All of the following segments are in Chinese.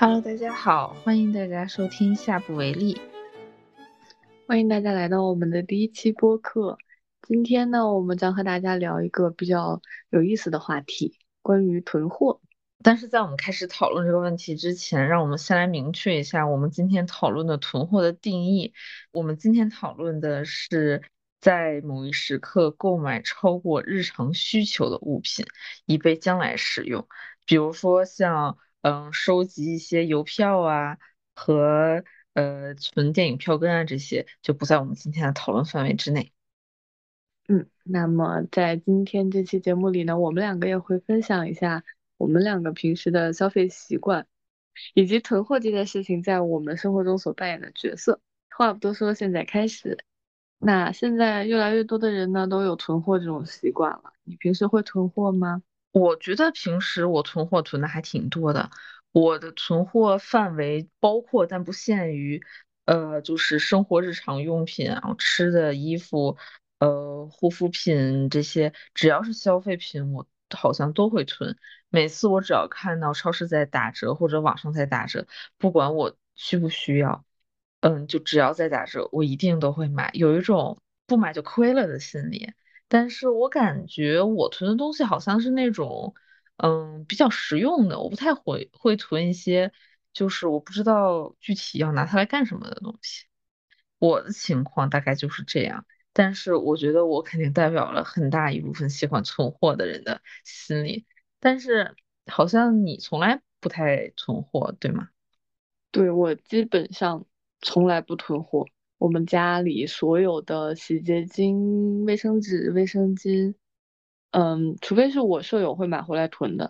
Hello，大家好，欢迎大家收听下不为例。欢迎大家来到我们的第一期播客。今天呢，我们将和大家聊一个比较有意思的话题，关于囤货。但是在我们开始讨论这个问题之前，让我们先来明确一下我们今天讨论的囤货的定义。我们今天讨论的是在某一时刻购买超过日常需求的物品，以备将来使用。比如说像嗯，收集一些邮票啊和呃存电影票根啊这些，就不在我们今天的讨论范围之内。嗯，那么在今天这期节目里呢，我们两个也会分享一下。我们两个平时的消费习惯，以及囤货这件事情在我们生活中所扮演的角色。话不多说，现在开始。那现在越来越多的人呢，都有囤货这种习惯了。你平时会囤货吗？我觉得平时我囤货囤的还挺多的。我的囤货范围包括但不限于，呃，就是生活日常用品啊，吃的、衣服，呃，护肤品这些，只要是消费品，我好像都会囤。每次我只要看到超市在打折或者网上在打折，不管我需不需要，嗯，就只要在打折，我一定都会买，有一种不买就亏了的心理。但是我感觉我囤的东西好像是那种，嗯，比较实用的，我不太会会囤一些，就是我不知道具体要拿它来干什么的东西。我的情况大概就是这样，但是我觉得我肯定代表了很大一部分喜欢存货的人的心理。但是好像你从来不太囤货，对吗？对，我基本上从来不囤货。我们家里所有的洗洁精、卫生纸、卫生巾，嗯，除非是我舍友会买回来囤的，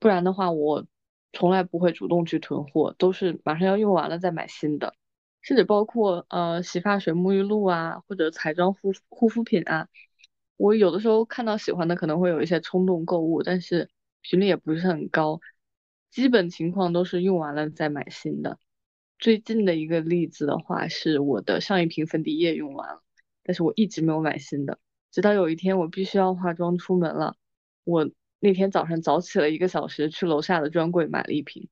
不然的话，我从来不会主动去囤货，都是马上要用完了再买新的。甚至包括呃洗发水、沐浴露啊，或者彩妆护护肤品啊。我有的时候看到喜欢的，可能会有一些冲动购物，但是频率也不是很高。基本情况都是用完了再买新的。最近的一个例子的话，是我的上一瓶粉底液用完了，但是我一直没有买新的。直到有一天我必须要化妆出门了，我那天早上早起了一个小时，去楼下的专柜买了一瓶，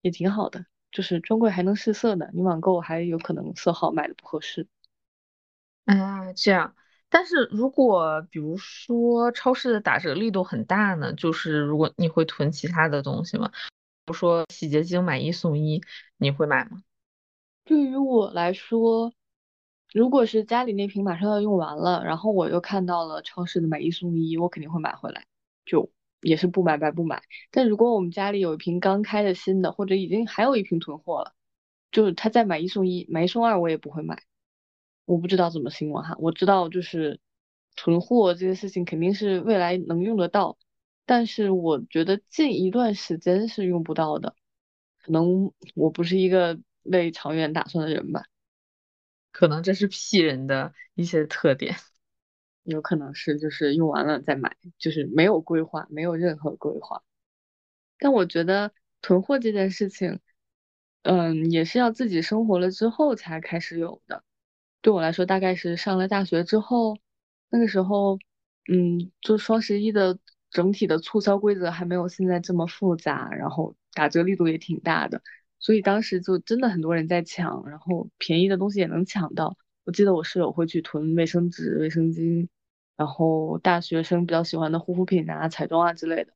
也挺好的，就是专柜还能试色呢。你网购还有可能色号买的不合适。啊，这样。但是如果比如说超市的打折力度很大呢，就是如果你会囤其他的东西吗？不说洗洁精买一送一，你会买吗？对于我来说，如果是家里那瓶马上要用完了，然后我又看到了超市的买一送一，我肯定会买回来，就也是不买白不买。但如果我们家里有一瓶刚开的新的，或者已经还有一瓶囤货了，就是他再买一送一，买一送二我也不会买。我不知道怎么形容哈，我知道就是囤货这件事情肯定是未来能用得到，但是我觉得近一段时间是用不到的，可能我不是一个为长远打算的人吧，可能这是 P 人的一些特点，有可能是就是用完了再买，就是没有规划，没有任何规划。但我觉得囤货这件事情，嗯，也是要自己生活了之后才开始有的。对我来说，大概是上了大学之后，那个时候，嗯，就双十一的整体的促销规则还没有现在这么复杂，然后打折力度也挺大的，所以当时就真的很多人在抢，然后便宜的东西也能抢到。我记得我室友会去囤卫生纸、卫生巾，然后大学生比较喜欢的护肤品啊、彩妆啊之类的。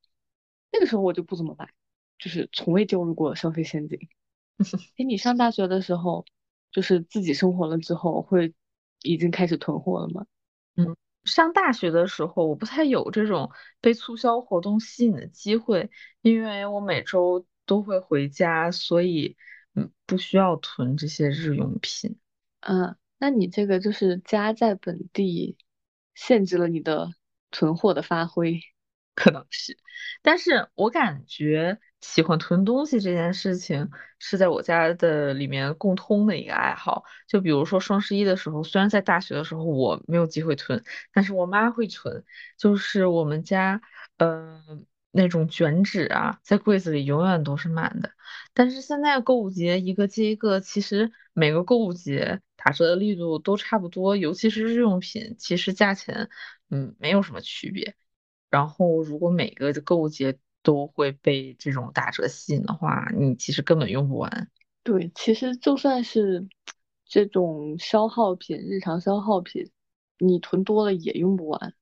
那个时候我就不怎么买，就是从未掉入过消费陷阱。哎，你上大学的时候？就是自己生活了之后，会已经开始囤货了吗？嗯，上大学的时候，我不太有这种被促销活动吸引的机会，因为我每周都会回家，所以嗯，不需要囤这些日用品。嗯，那你这个就是家在本地，限制了你的囤货的发挥。可能是，但是我感觉喜欢囤东西这件事情是在我家的里面共通的一个爱好。就比如说双十一的时候，虽然在大学的时候我没有机会囤，但是我妈会囤。就是我们家，嗯，那种卷纸啊，在柜子里永远都是满的。但是现在购物节一个接一个，其实每个购物节打折的力度都差不多，尤其是日用品，其实价钱，嗯，没有什么区别。然后，如果每个购物节都会被这种打折吸引的话，你其实根本用不完。对，其实就算是这种消耗品，日常消耗品，你囤多了也用不完。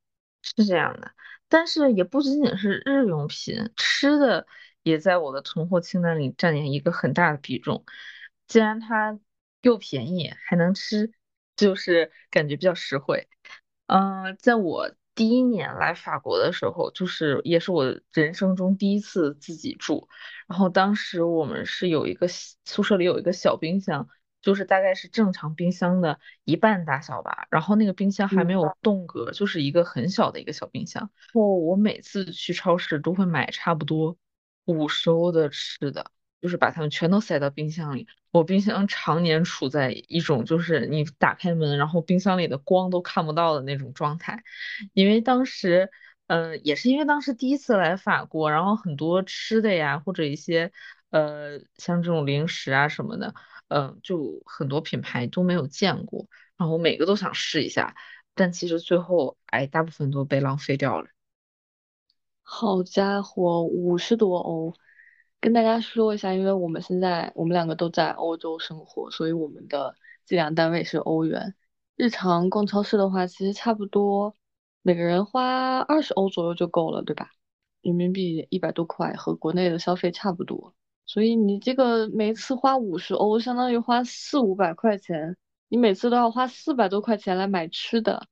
是这样的，但是也不仅仅是日用品，吃的也在我的囤货清单里占领一个很大的比重。既然它又便宜还能吃，就是感觉比较实惠。嗯，在我第一年来法国的时候，就是也是我人生中第一次自己住，然后当时我们是有一个宿舍里有一个小冰箱。就是大概是正常冰箱的一半大小吧，然后那个冰箱还没有动格，就是一个很小的一个小冰箱。然后我每次去超市都会买差不多五十欧的吃的，就是把它们全都塞到冰箱里。我冰箱常年处在一种就是你打开门，然后冰箱里的光都看不到的那种状态，因为当时，嗯，也是因为当时第一次来法国，然后很多吃的呀，或者一些呃像这种零食啊什么的。嗯，就很多品牌都没有见过，然后每个都想试一下，但其实最后，哎，大部分都被浪费掉了。好家伙，五十多欧！跟大家说一下，因为我们现在我们两个都在欧洲生活，所以我们的计量单位是欧元。日常逛超市的话，其实差不多每个人花二十欧左右就够了，对吧？人民币一百多块，和国内的消费差不多。所以你这个每次花五十欧，相当于花四五百块钱，你每次都要花四百多块钱来买吃的，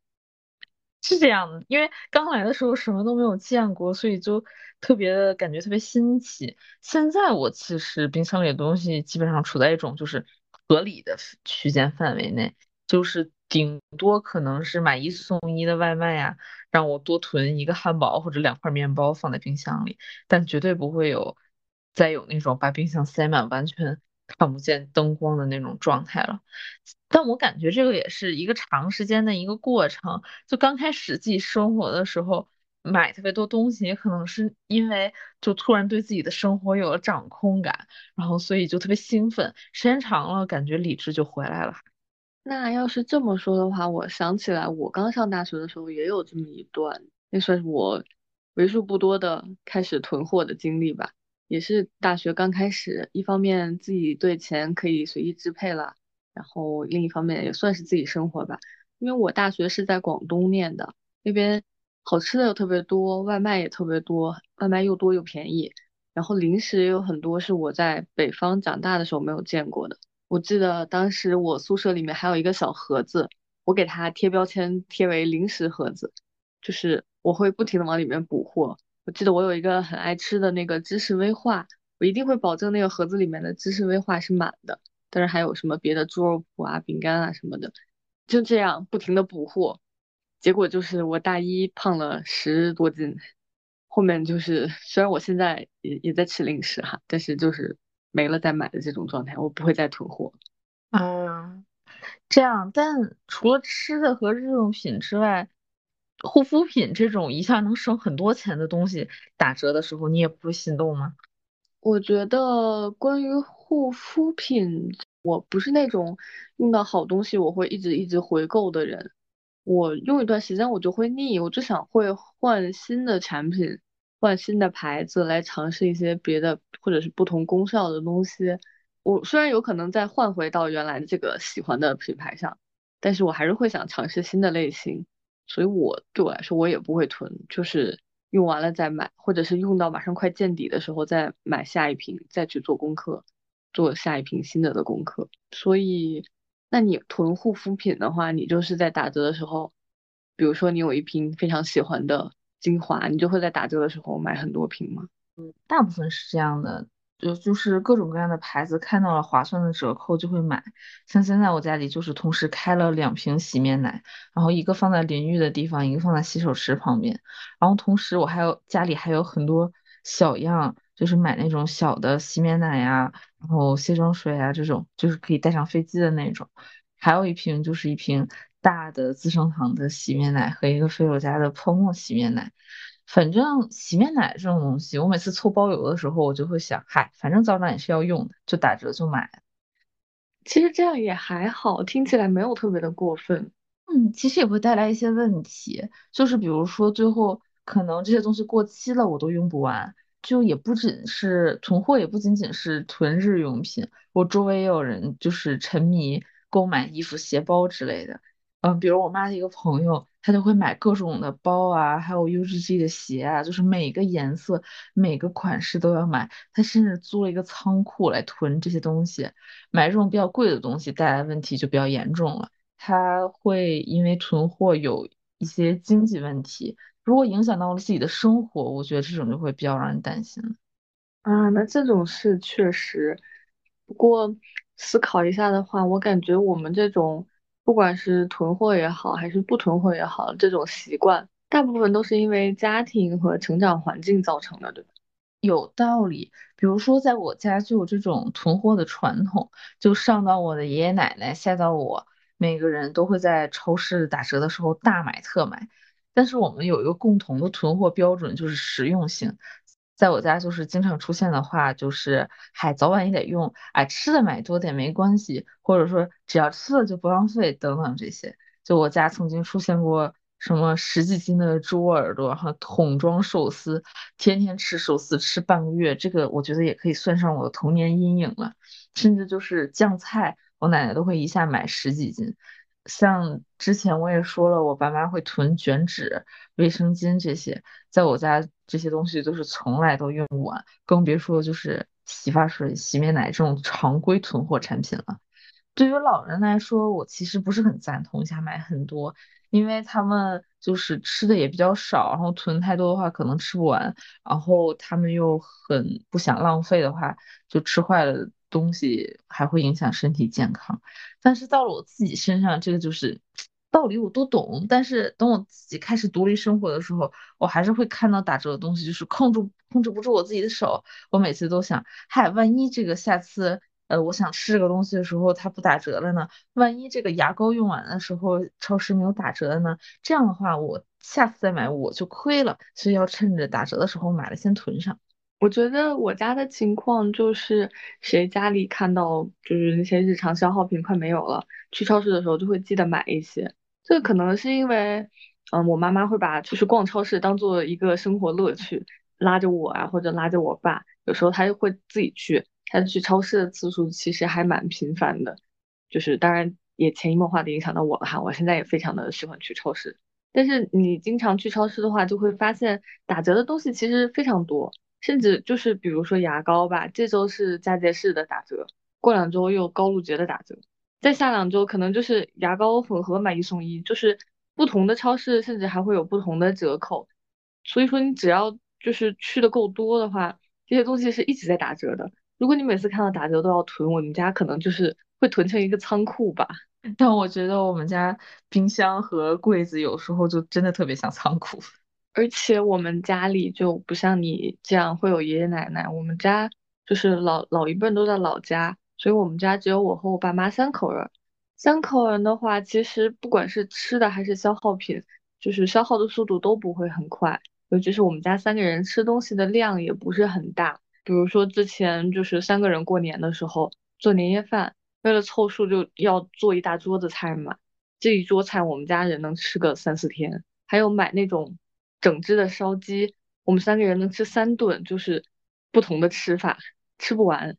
是这样的。因为刚来的时候什么都没有见过，所以就特别的感觉特别新奇。现在我其实冰箱里的东西基本上处在一种就是合理的区间范围内，就是顶多可能是买一送一的外卖呀，让我多囤一个汉堡或者两块面包放在冰箱里，但绝对不会有。再有那种把冰箱塞满，完全看不见灯光的那种状态了。但我感觉这个也是一个长时间的一个过程。就刚开始自己生活的时候，买特别多东西，也可能是因为就突然对自己的生活有了掌控感，然后所以就特别兴奋。时间长了，感觉理智就回来了。那要是这么说的话，我想起来，我刚上大学的时候也有这么一段，那算是我为数不多的开始囤货的经历吧。也是大学刚开始，一方面自己对钱可以随意支配了，然后另一方面也算是自己生活吧。因为我大学是在广东念的，那边好吃的又特别多，外卖也特别多，外卖又多又便宜，然后零食也有很多是我在北方长大的时候没有见过的。我记得当时我宿舍里面还有一个小盒子，我给它贴标签贴为零食盒子，就是我会不停的往里面补货。我记得我有一个很爱吃的那个芝士威化，我一定会保证那个盒子里面的芝士威化是满的，但是还有什么别的猪肉脯啊、饼干啊什么的，就这样不停的补货，结果就是我大一胖了十多斤，后面就是虽然我现在也也在吃零食哈，但是就是没了再买的这种状态，我不会再囤货。啊，这样，但除了吃的和日用品之外。护肤品这种一下能省很多钱的东西打折的时候，你也不会心动吗？我觉得关于护肤品，我不是那种用到好东西我会一直一直回购的人。我用一段时间我就会腻，我就想会换新的产品，换新的牌子来尝试一些别的或者是不同功效的东西。我虽然有可能再换回到原来这个喜欢的品牌上，但是我还是会想尝试新的类型。所以，我对我来说，我也不会囤，就是用完了再买，或者是用到马上快见底的时候再买下一瓶，再去做功课，做下一瓶新的的功课。所以，那你囤护肤品的话，你就是在打折的时候，比如说你有一瓶非常喜欢的精华，你就会在打折的时候买很多瓶吗？嗯，大部分是这样的。就就是各种各样的牌子，看到了划算的折扣就会买。像现在我家里就是同时开了两瓶洗面奶，然后一个放在淋浴的地方，一个放在洗手池旁边。然后同时我还有家里还有很多小样，就是买那种小的洗面奶呀，然后卸妆水啊这种，就是可以带上飞机的那种。还有一瓶就是一瓶大的资生堂的洗面奶和一个菲洛嘉的泡沫洗面奶。反正洗面奶这种东西，我每次凑包邮的时候，我就会想，嗨，反正早晚也是要用的，就打折就买。其实这样也还好，听起来没有特别的过分。嗯，其实也会带来一些问题，就是比如说最后可能这些东西过期了，我都用不完。就也不仅是囤货，也不仅仅是囤日用品。我周围也有人就是沉迷购买衣服、鞋包之类的。嗯，比如我妈的一个朋友，她就会买各种的包啊，还有 UGG 的鞋啊，就是每个颜色、每个款式都要买。她甚至租了一个仓库来囤这些东西。买这种比较贵的东西带来问题就比较严重了。她会因为囤货有一些经济问题。如果影响到了自己的生活，我觉得这种就会比较让人担心。啊，那这种事确实，不过思考一下的话，我感觉我们这种不管是囤货也好，还是不囤货也好，这种习惯大部分都是因为家庭和成长环境造成的，对吧？有道理，比如说在我家就有这种囤货的传统，就上到我的爷爷奶奶，下到我，每个人都会在超市打折的时候大买特买。但是我们有一个共同的囤货标准，就是实用性。在我家就是经常出现的话，就是嗨，早晚也得用，哎，吃的买多点没关系，或者说只要吃了就不浪费等等这些。就我家曾经出现过什么十几斤的猪耳朵，哈，桶装寿司，天天吃寿司吃半个月，这个我觉得也可以算上我的童年阴影了。甚至就是酱菜，我奶奶都会一下买十几斤。像之前我也说了，我爸妈会囤卷纸、卫生巾这些，在我家这些东西都是从来都用不完，更别说就是洗发水、洗面奶这种常规囤货产品了。对于老人来说，我其实不是很赞同一下买很多，因为他们就是吃的也比较少，然后囤太多的话可能吃不完，然后他们又很不想浪费的话，就吃坏了东西还会影响身体健康。但是到了我自己身上，这个就是道理我都懂，但是等我自己开始独立生活的时候，我还是会看到打折的东西，就是控制控制不住我自己的手。我每次都想，嗨，万一这个下次，呃，我想吃这个东西的时候它不打折了呢？万一这个牙膏用完的时候超市没有打折呢？这样的话，我下次再买我就亏了，所以要趁着打折的时候买了先囤上。我觉得我家的情况就是，谁家里看到就是那些日常消耗品快没有了，去超市的时候就会记得买一些。这可能是因为，嗯，我妈妈会把就是逛超市当做一个生活乐趣，拉着我啊，或者拉着我爸，有时候他会自己去，他去超市的次数其实还蛮频繁的。就是当然也潜移默化的影响到我了哈，我现在也非常的喜欢去超市。但是你经常去超市的话，就会发现打折的东西其实非常多。甚至就是比如说牙膏吧，这周是佳节士的打折，过两周又高露洁的打折，再下两周可能就是牙膏混合买一送一，就是不同的超市甚至还会有不同的折扣。所以说你只要就是去的够多的话，这些东西是一直在打折的。如果你每次看到打折都要囤，我们家可能就是会囤成一个仓库吧。但我觉得我们家冰箱和柜子有时候就真的特别像仓库。而且我们家里就不像你这样会有爷爷奶奶，我们家就是老老一辈都在老家，所以我们家只有我和我爸妈三口人。三口人的话，其实不管是吃的还是消耗品，就是消耗的速度都不会很快。尤其是我们家三个人吃东西的量也不是很大，比如说之前就是三个人过年的时候做年夜饭，为了凑数就要做一大桌子菜嘛，这一桌菜我们家人能吃个三四天。还有买那种。整只的烧鸡，我们三个人能吃三顿，就是不同的吃法，吃不完。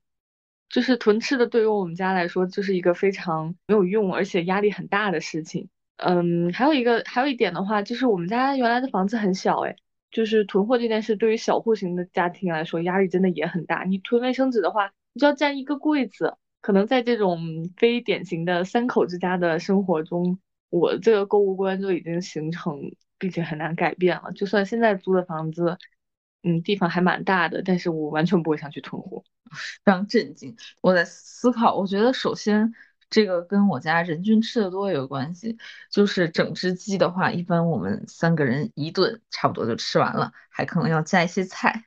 就是囤吃的，对于我们家来说，就是一个非常没有用，而且压力很大的事情。嗯，还有一个，还有一点的话，就是我们家原来的房子很小，哎，就是囤货这件事，对于小户型的家庭来说，压力真的也很大。你囤卫生纸的话，你就要占一个柜子，可能在这种非典型的三口之家的生活中，我这个购物观就已经形成。并且很难改变了。就算现在租的房子，嗯，地方还蛮大的，但是我完全不会想去囤货，非常震惊。我在思考，我觉得首先这个跟我家人均吃的多有关系。就是整只鸡的话，一般我们三个人一顿差不多就吃完了，还可能要加一些菜。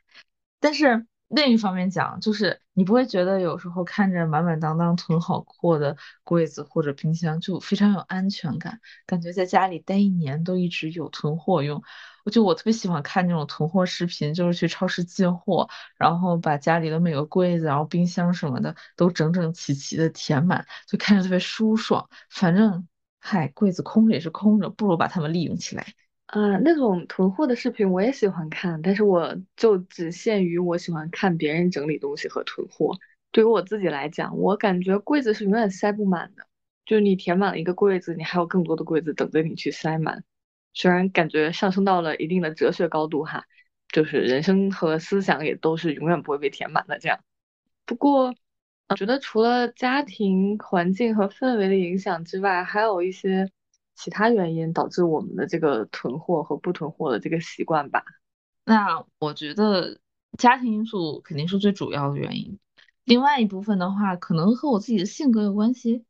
但是另一方面讲，就是你不会觉得有时候看着满满当当囤好货的柜子或者冰箱就非常有安全感，感觉在家里待一年都一直有囤货用。我就我特别喜欢看那种囤货视频，就是去超市进货，然后把家里的每个柜子、然后冰箱什么的都整整齐齐的填满，就看着特别舒爽。反正嗨，柜子空着也是空着，不如把它们利用起来。啊，那种囤货的视频我也喜欢看，但是我就只限于我喜欢看别人整理东西和囤货。对于我自己来讲，我感觉柜子是永远塞不满的，就是你填满了一个柜子，你还有更多的柜子等着你去塞满。虽然感觉上升到了一定的哲学高度哈，就是人生和思想也都是永远不会被填满的这样。不过，我觉得除了家庭环境和氛围的影响之外，还有一些。其他原因导致我们的这个囤货和不囤货的这个习惯吧。那我觉得家庭因素肯定是最主要的原因，另外一部分的话，可能和我自己的性格有关系。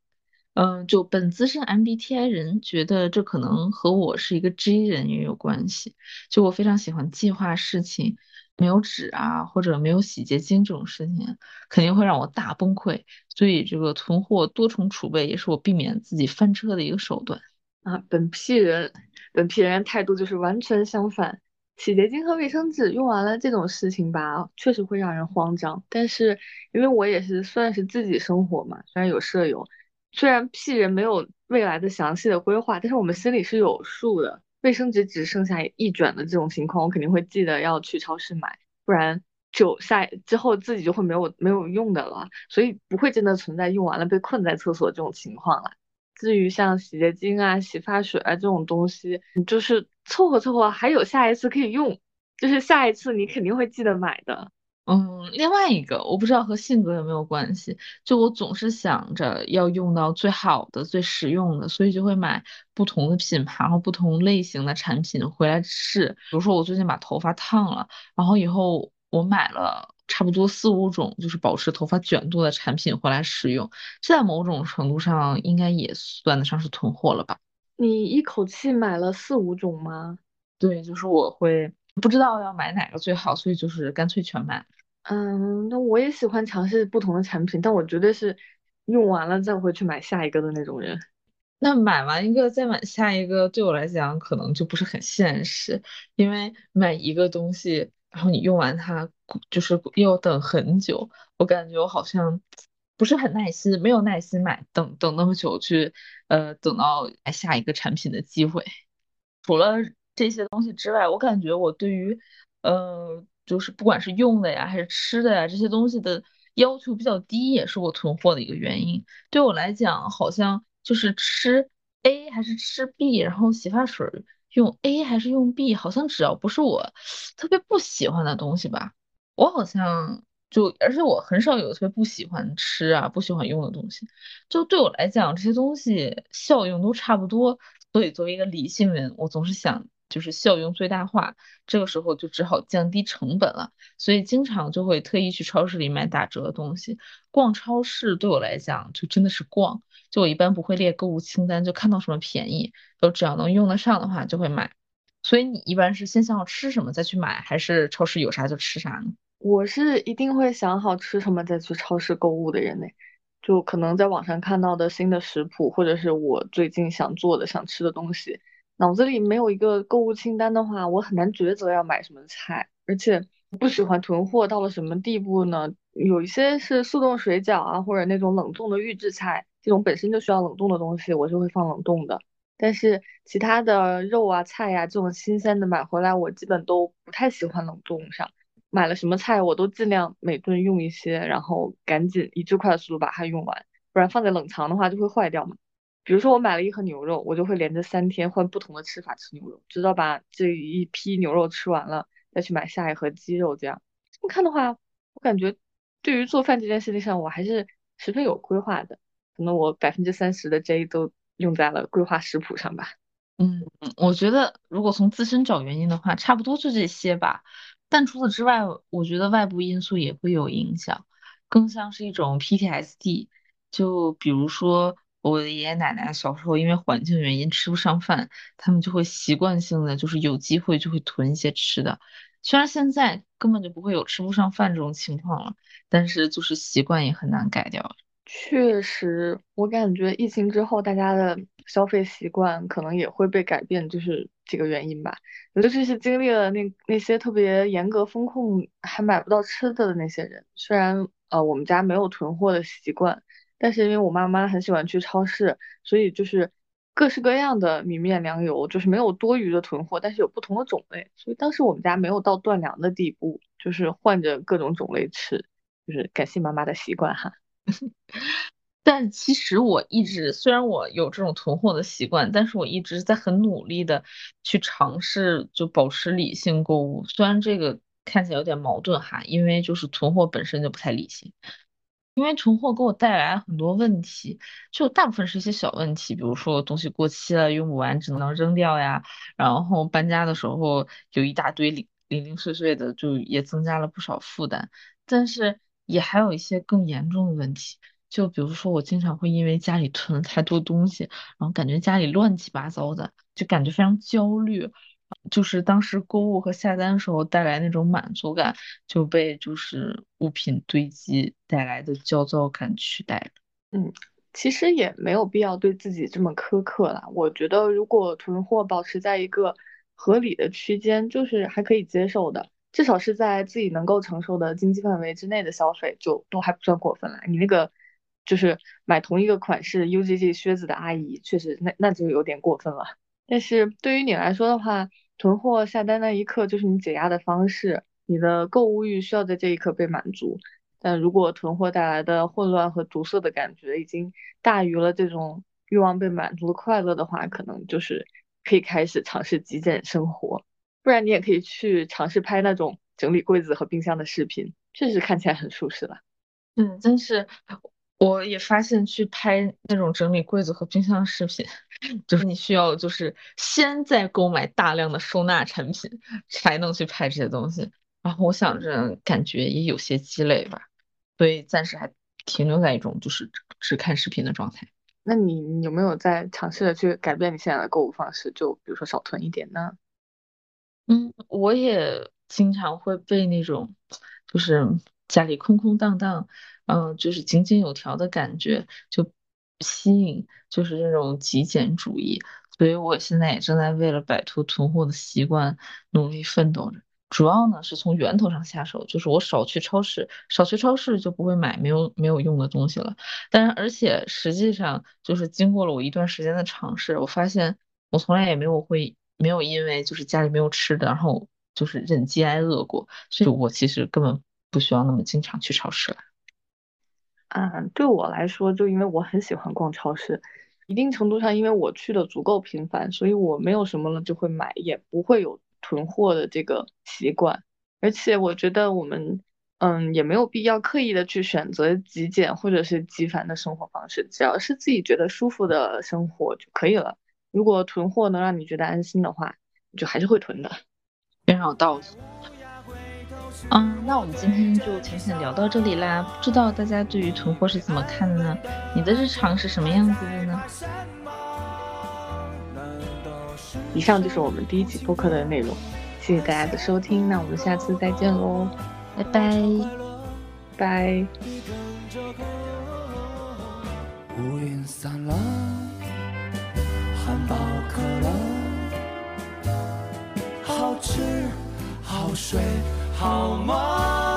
嗯，就本资深 MBTI 人，觉得这可能和我是一个 J 人也有关系。就我非常喜欢计划事情，没有纸啊，或者没有洗洁精这种事情，肯定会让我大崩溃。所以这个囤货多重储备也是我避免自己翻车的一个手段。啊，本批人，本批人态度就是完全相反。洗洁精和卫生纸用完了这种事情吧，确实会让人慌张。但是因为我也是算是自己生活嘛，虽然有舍友，虽然 P 人没有未来的详细的规划，但是我们心里是有数的。卫生纸只剩下一卷的这种情况，我肯定会记得要去超市买，不然就下之后自己就会没有没有用的了，所以不会真的存在用完了被困在厕所这种情况了。至于像洗洁精啊、洗发水啊这种东西，你就是凑合凑合，还有下一次可以用，就是下一次你肯定会记得买的。嗯，另外一个我不知道和性格有没有关系，就我总是想着要用到最好的、最实用的，所以就会买不同的品牌和不同类型的产品回来试。比如说我最近把头发烫了，然后以后我买了。差不多四五种就是保持头发卷度的产品回来使用，这在某种程度上应该也算得上是囤货了吧？你一口气买了四五种吗？对，就是我会不知道要买哪个最好，所以就是干脆全买。嗯，那我也喜欢尝试不同的产品，但我绝对是用完了再会去买下一个的那种人。那买完一个再买下一个，对我来讲可能就不是很现实，因为买一个东西。然后你用完它，就是要等很久。我感觉我好像不是很耐心，没有耐心买，等等那么久去，呃，等到下一个产品的机会。除了这些东西之外，我感觉我对于，呃，就是不管是用的呀，还是吃的呀，这些东西的要求比较低，也是我囤货的一个原因。对我来讲，好像就是吃 A 还是吃 B，然后洗发水。用 A 还是用 B，好像只要不是我特别不喜欢的东西吧，我好像就，而且我很少有特别不喜欢吃啊、不喜欢用的东西。就对我来讲，这些东西效用都差不多，所以作为一个理性人，我总是想就是效用最大化。这个时候就只好降低成本了，所以经常就会特意去超市里买打折的东西。逛超市对我来讲就真的是逛。就我一般不会列购物清单，就看到什么便宜，都只要能用得上的话就会买。所以你一般是先想好吃什么再去买，还是超市有啥就吃啥呢？我是一定会想好吃什么再去超市购物的人呢。就可能在网上看到的新的食谱，或者是我最近想做的、想吃的东西，脑子里没有一个购物清单的话，我很难抉择要买什么菜。而且不喜欢囤货到了什么地步呢？有一些是速冻水饺啊，或者那种冷冻的预制菜。这种本身就需要冷冻的东西，我是会放冷冻的。但是其他的肉啊、菜呀，这种新鲜的买回来，我基本都不太喜欢冷冻上。买了什么菜，我都尽量每顿用一些，然后赶紧以最快的速度把它用完，不然放在冷藏的话就会坏掉嘛。比如说我买了一盒牛肉，我就会连着三天换不同的吃法吃牛肉，直到把这一批牛肉吃完了，再去买下一盒鸡肉。这样这么看的话，我感觉对于做饭这件事情上，我还是十分有规划的。可能我百分之三十的 J 都用在了规划食谱上吧。嗯，我觉得如果从自身找原因的话，差不多就这些吧。但除此之外，我觉得外部因素也会有影响，更像是一种 PTSD。就比如说我的爷爷奶奶小时候因为环境原因吃不上饭，他们就会习惯性的就是有机会就会囤一些吃的。虽然现在根本就不会有吃不上饭这种情况了，但是就是习惯也很难改掉。确实，我感觉疫情之后，大家的消费习惯可能也会被改变，就是这个原因吧。尤其是经历了那那些特别严格风控，还买不到吃的的那些人。虽然呃我们家没有囤货的习惯，但是因为我妈妈很喜欢去超市，所以就是各式各样的米面粮油，就是没有多余的囤货，但是有不同的种类，所以当时我们家没有到断粮的地步，就是换着各种种类吃，就是感谢妈妈的习惯哈。但其实我一直，虽然我有这种囤货的习惯，但是我一直在很努力的去尝试，就保持理性购物。虽然这个看起来有点矛盾哈，因为就是囤货本身就不太理性。因为囤货给我带来很多问题，就大部分是一些小问题，比如说东西过期了用不完只能扔掉呀，然后搬家的时候有一大堆零零零碎碎的，就也增加了不少负担。但是也还有一些更严重的问题，就比如说我经常会因为家里囤了太多东西，然后感觉家里乱七八糟的，就感觉非常焦虑。就是当时购物和下单时候带来那种满足感，就被就是物品堆积带来的焦躁感取代了。嗯，其实也没有必要对自己这么苛刻啦。我觉得如果囤货保持在一个合理的区间，就是还可以接受的，至少是在自己能够承受的经济范围之内的消费，就都还不算过分了。你那个就是买同一个款式 UGG 靴子的阿姨，确实那那就有点过分了。但是对于你来说的话，囤货下单那一刻就是你解压的方式，你的购物欲需要在这一刻被满足。但如果囤货带来的混乱和堵塞的感觉已经大于了这种欲望被满足的快乐的话，可能就是可以开始尝试极简生活。不然你也可以去尝试拍那种整理柜子和冰箱的视频，确实看起来很舒适了。嗯，真是。我也发现去拍那种整理柜子和冰箱视频，就是你需要就是先在购买大量的收纳产品，才能去拍这些东西。然后我想着感觉也有些积累吧，所以暂时还停留在一种就是只看视频的状态。那你有没有在尝试着去改变你现在的购物方式？就比如说少囤一点呢？嗯，我也经常会被那种就是家里空空荡荡。嗯，就是井井有条的感觉就吸引，就是这种极简主义。所以我现在也正在为了摆脱囤货的习惯努力奋斗着。主要呢是从源头上下手，就是我少去超市，少去超市就不会买没有没有用的东西了。但是而且实际上就是经过了我一段时间的尝试，我发现我从来也没有会没有因为就是家里没有吃的，然后就是忍饥挨饿过。所以我其实根本不需要那么经常去超市了。嗯，对我来说，就因为我很喜欢逛超市，一定程度上，因为我去的足够频繁，所以我没有什么了就会买，也不会有囤货的这个习惯。而且我觉得我们，嗯，也没有必要刻意的去选择极简或者是极繁的生活方式，只要是自己觉得舒服的生活就可以了。如果囤货能让你觉得安心的话，就还是会囤的。非常有道理。嗯，那我们今天就浅浅聊到这里啦。不知道大家对于囤货是怎么看的呢？你的日常是什么样子的呢？以上就是我们第一期播客的内容，谢谢大家的收听，那我们下次再见喽，拜拜，拜。乌云散了，汉堡渴了，好吃好睡。好吗，